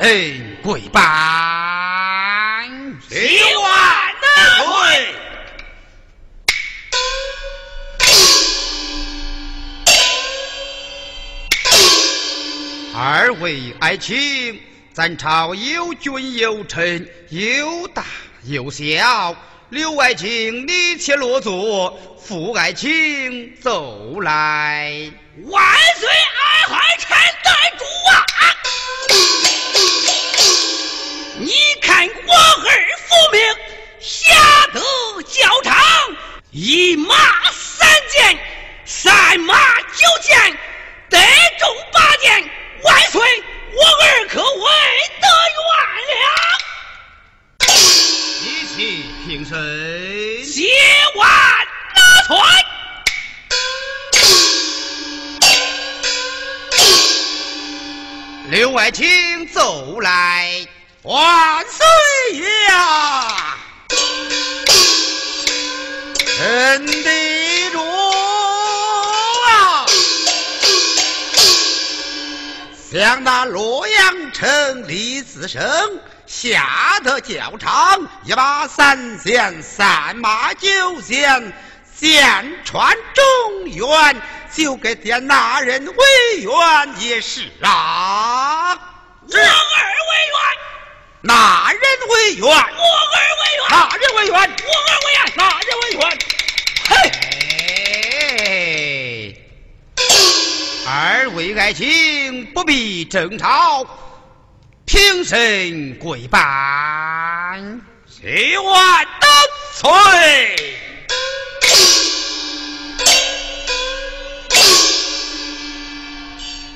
平身跪拜，希万得罪。二位爱卿，咱朝有君有臣，有大有小。刘爱卿，你且落座，副爱卿奏来。万岁，爱怀臣在主啊！你看我儿复命，下得教场，一马三箭，三马九箭，得中八箭。万岁，我儿可为得冤了。一起平身，谢万纳粹。刘爱卿走来，万岁呀！臣的主啊！想那洛阳城李自成下得教场，一马三线，三马九线，箭穿中原，就给点那人为冤也是啊！哪人为冤？我儿为冤，哪人为冤？我儿为冤，哪人为冤？嘿！二位爱卿不必争吵，平身跪拜，谢万得罪。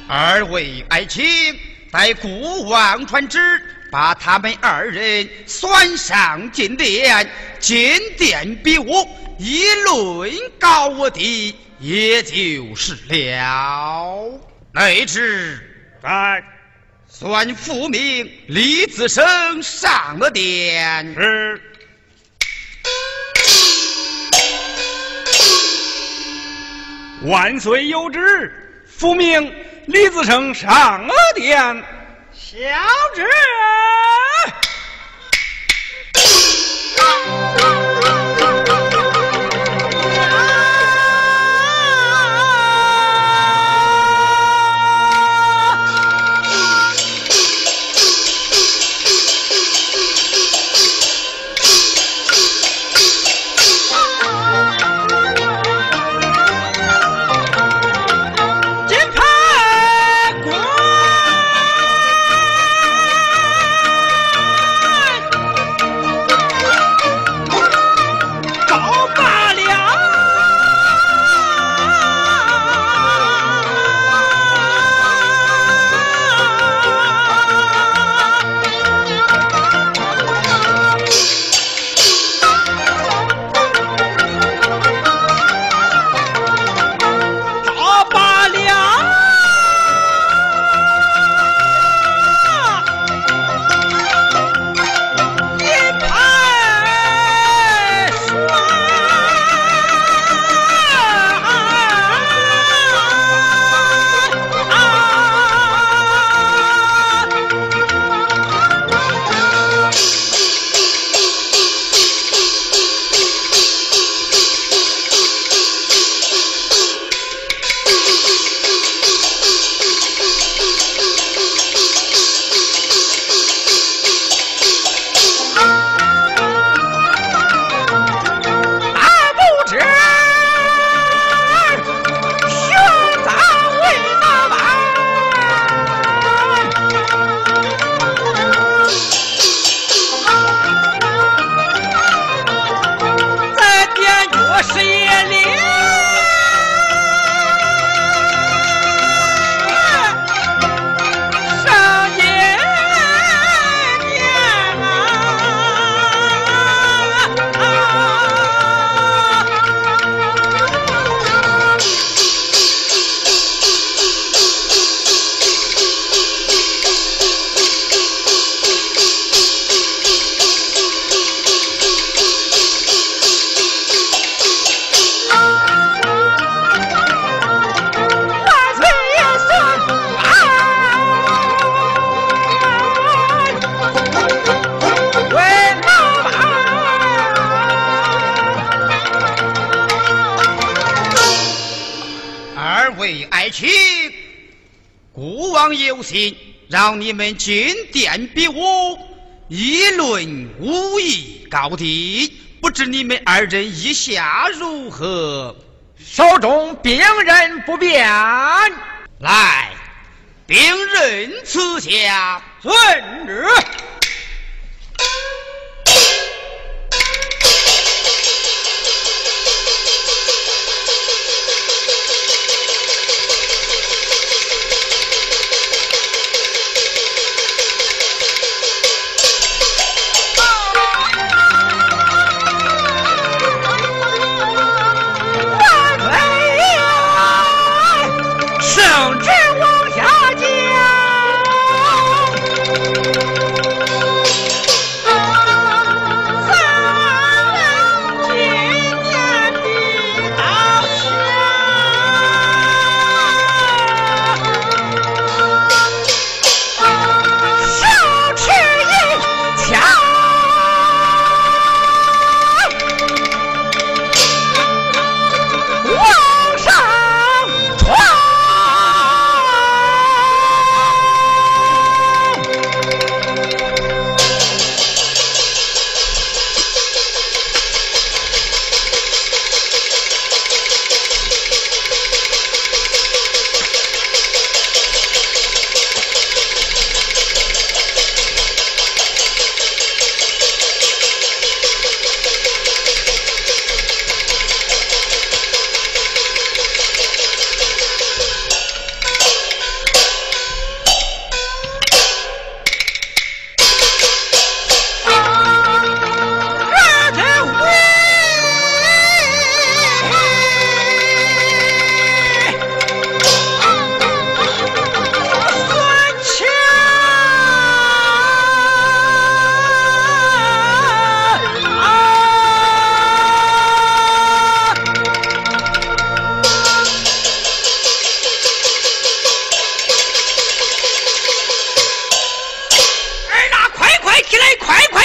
二位爱卿，待顾王传旨，把他们二人算上进殿，进殿比武，一论高我的，也就是了。内旨在，算复命李子生上了殿。是。万岁有旨，复命李自成上了殿。小旨。让你们金殿比武，议论武艺高低，不知你们二人意下如何？手中兵刃不变，来，兵刃赐下，遵旨。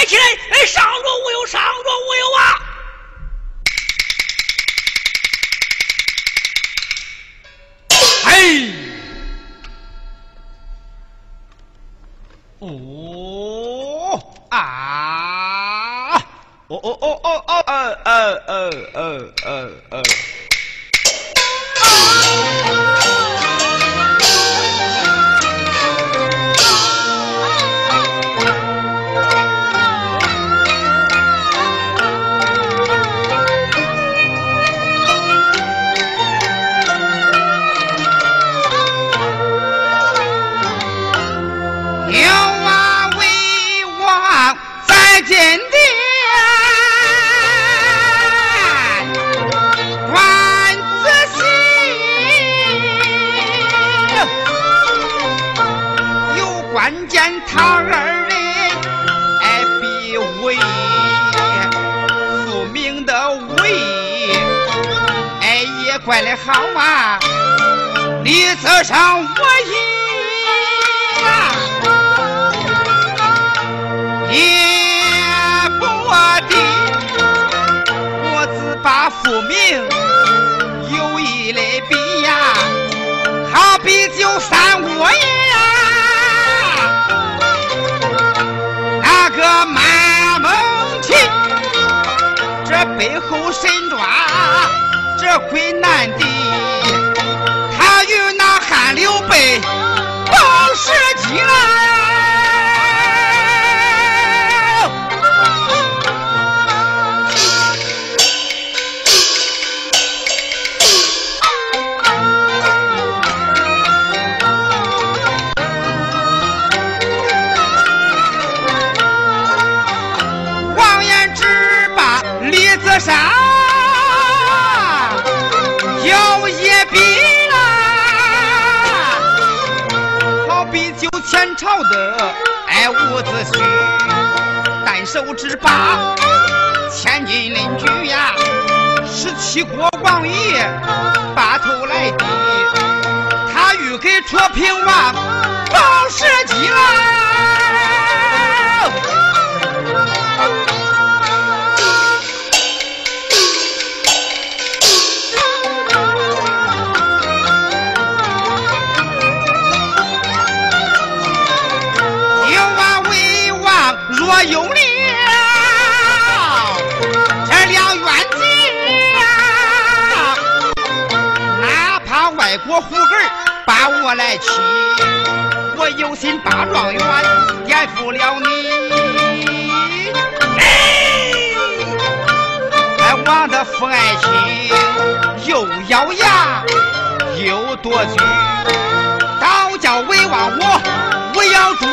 起来！哎，上桌无忧，上桌无忧啊！嘿，哦，啊，哦哦哦哦哦，呃。呃呃呃呃都之把千金邻居呀十七国王爷把头来低他欲给楚平王报社稷把我来欺，我有心把状元颠覆了你。哎，王的父爱情又咬牙又夺嘴，倒叫为王我我要住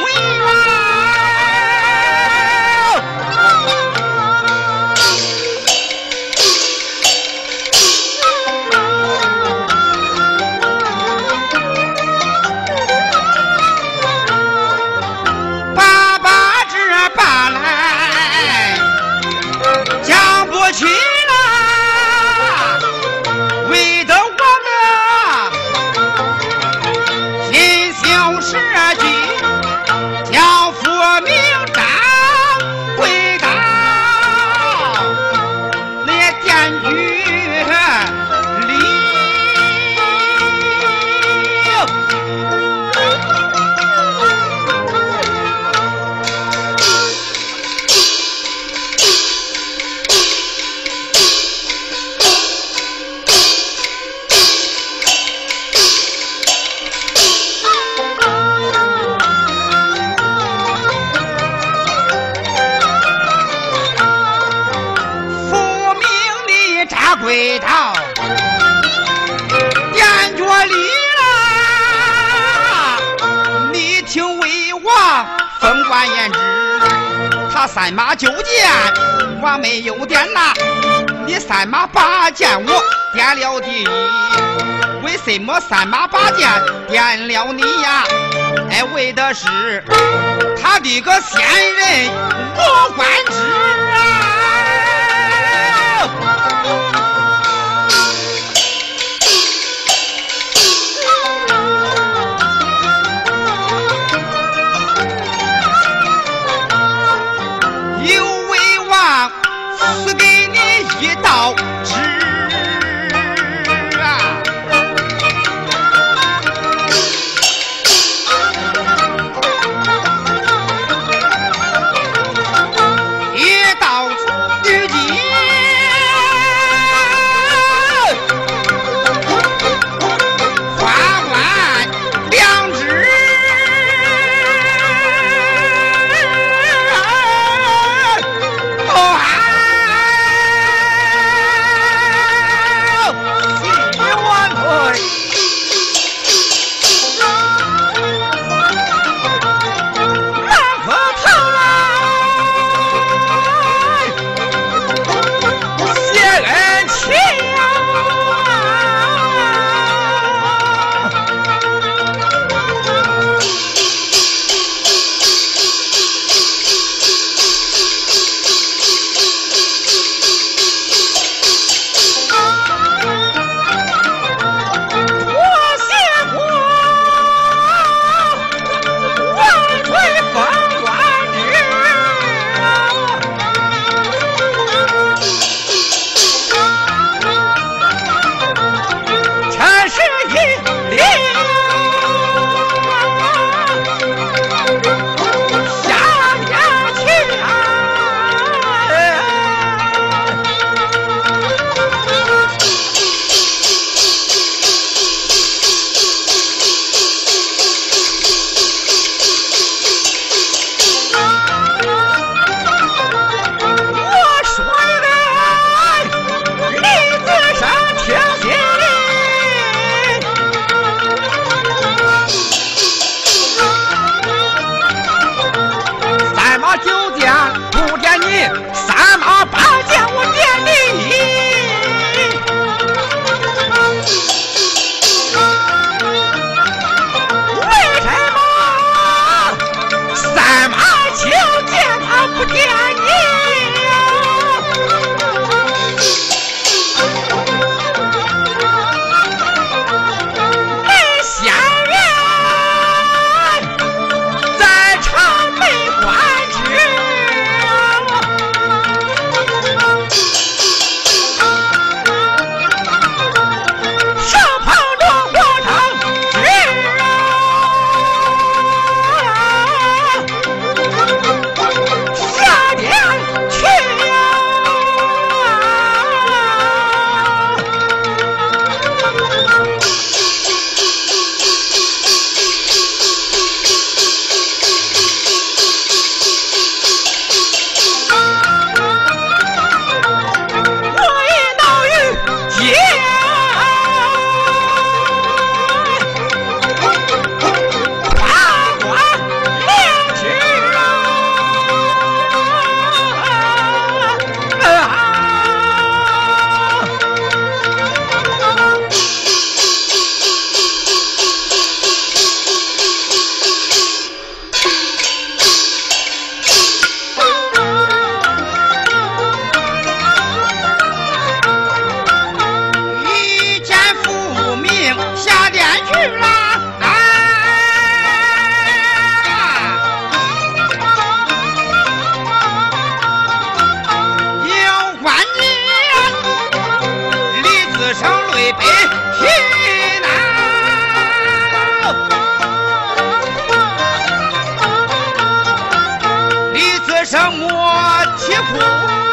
听魏王封官言之，他三马九剑我没有点那，你三马八剑我点了第一。为什么三马八剑点了你呀？哎，为的是他的个先人我官职啊！赐给你一道什么铁锅？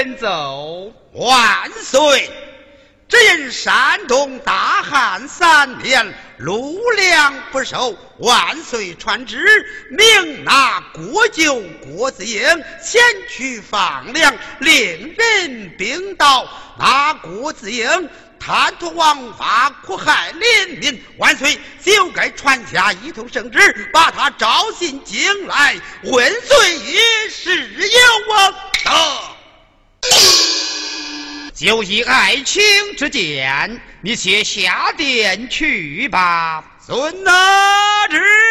有何本奏？万岁！只因山东大旱三年，路粮不收，万岁传旨，命拿国舅郭子英前去放粮，令人兵到，那郭子英贪图王法，苦害邻民，万岁就该传下一通圣旨，把他召进京来，问罪于是有啊！就以爱卿之见，你且下殿去吧。遵那旨。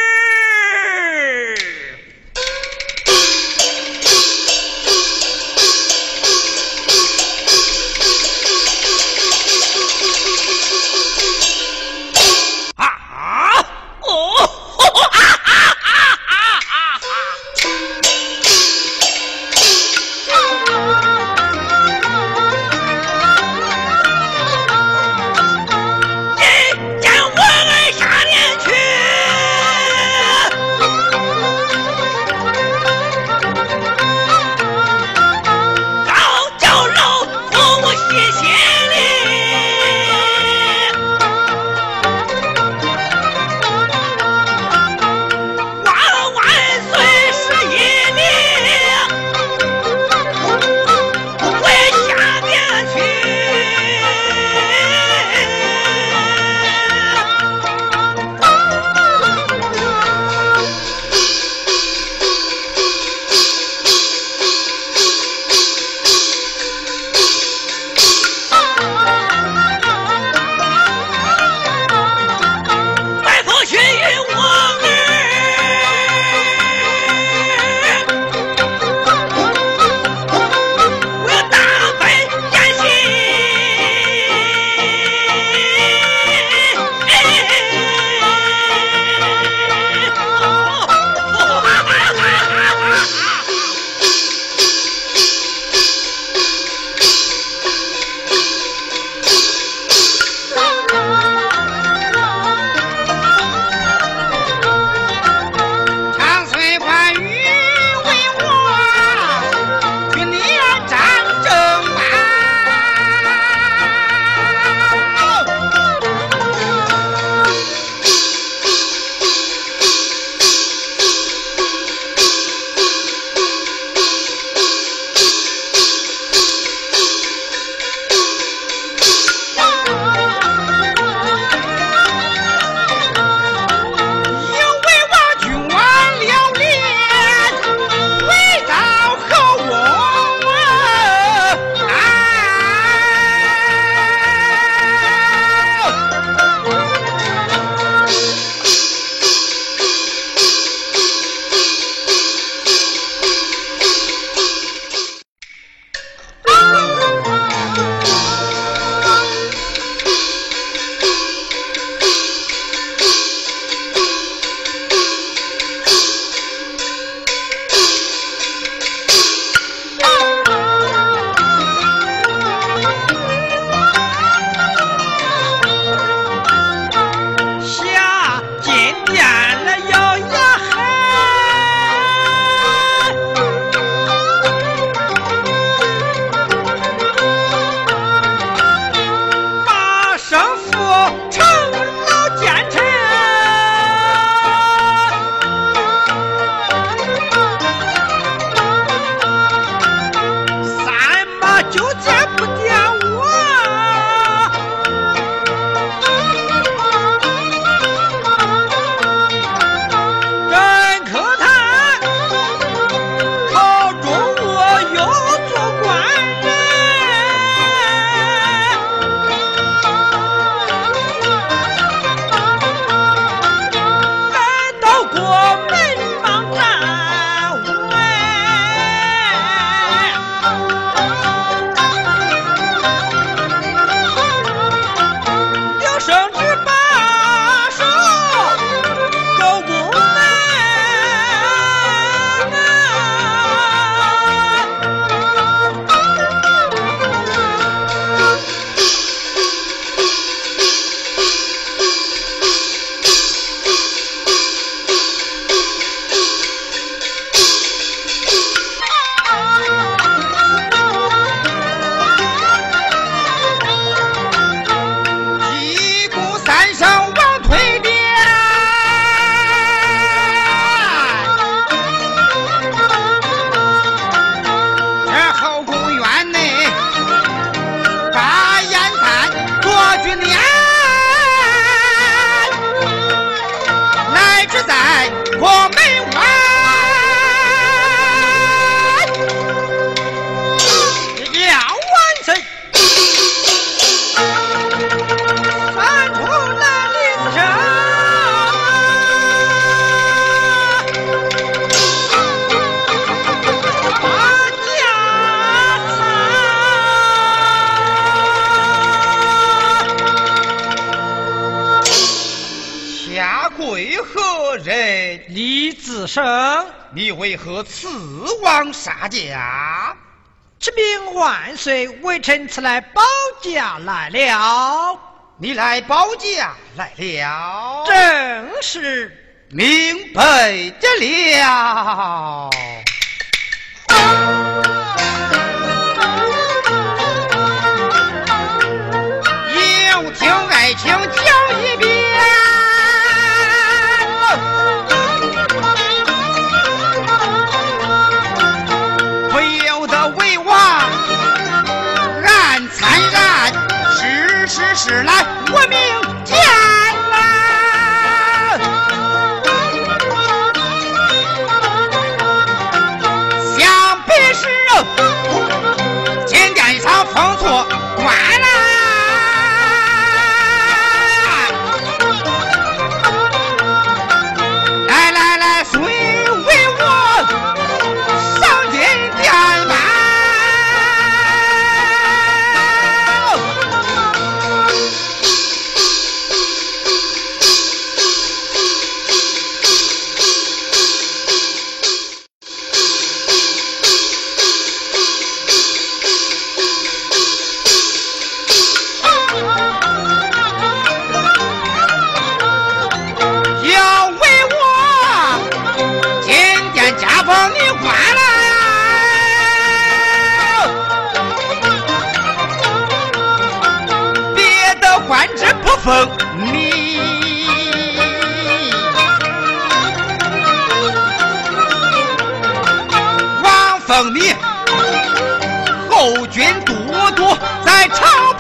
包家来了。正是。明白的了。等你。后军都督在朝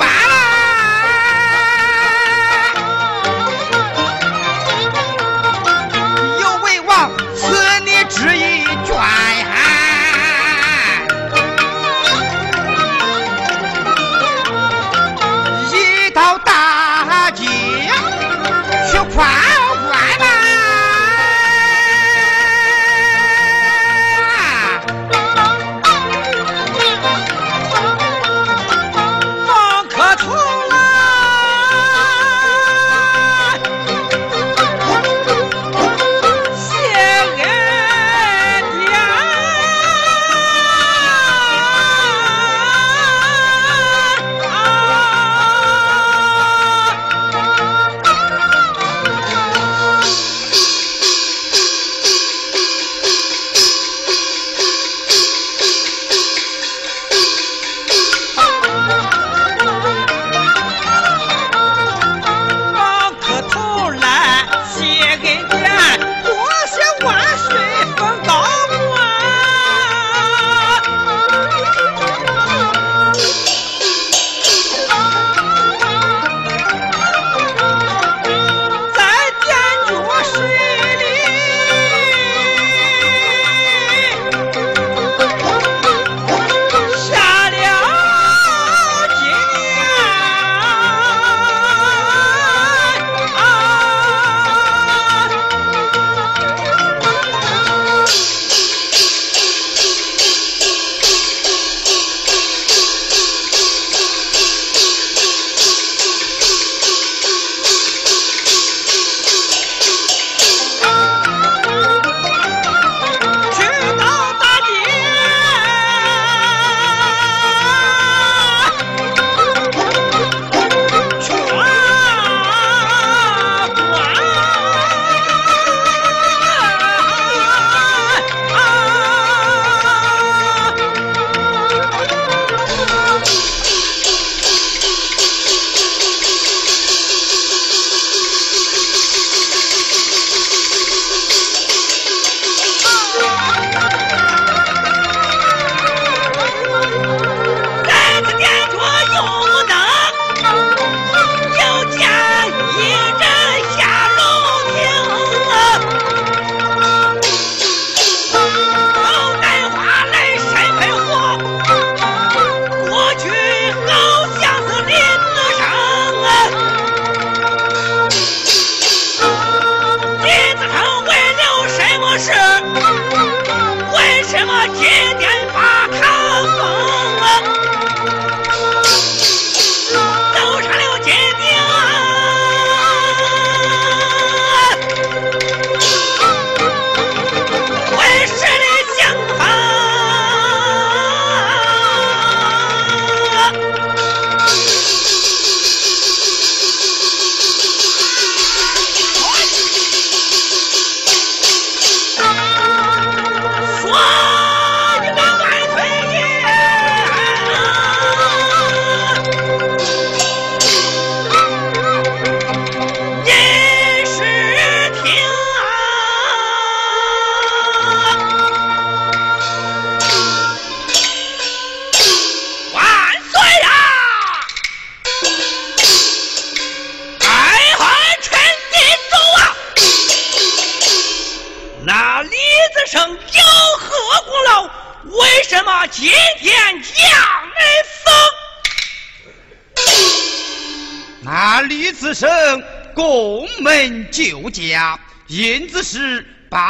Fuck!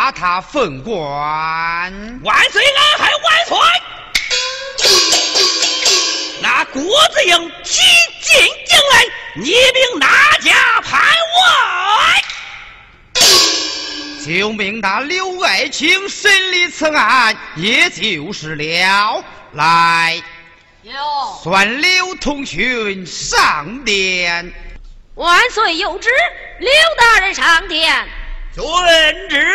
把他封官。万岁！俺还万岁！那郭子英急进京来，你命哪家判外？就命那刘爱卿审理此案，也就是了。来，算刘通勋上殿。万岁有旨，刘大人上殿。遵旨。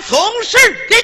从事的。